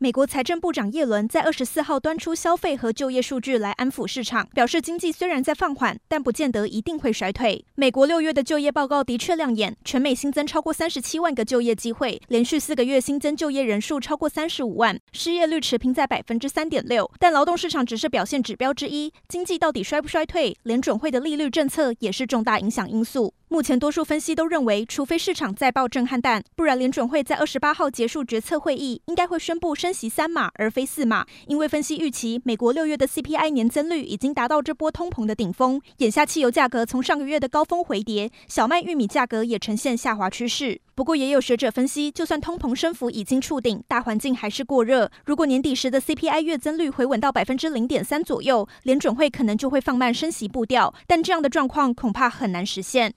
美国财政部长耶伦在二十四号端出消费和就业数据来安抚市场，表示经济虽然在放缓，但不见得一定会衰退。美国六月的就业报告的确亮眼，全美新增超过三十七万个就业机会，连续四个月新增就业人数超过三十五万，失业率持平在百分之三点六。但劳动市场只是表现指标之一，经济到底衰不衰退，联准会的利率政策也是重大影响因素。目前，多数分析都认为，除非市场再爆震撼弹，不然联准会在二十八号结束决策会议，应该会宣布升息三码而非四码。因为分析预期，美国六月的 CPI 年增率已经达到这波通膨的顶峰。眼下汽油价格从上个月的高峰回跌，小麦、玉米价格也呈现下滑趋势。不过，也有学者分析，就算通膨升幅已经触顶，大环境还是过热。如果年底时的 CPI 月增率回稳到百分之零点三左右，联准会可能就会放慢升息步调。但这样的状况恐怕很难实现。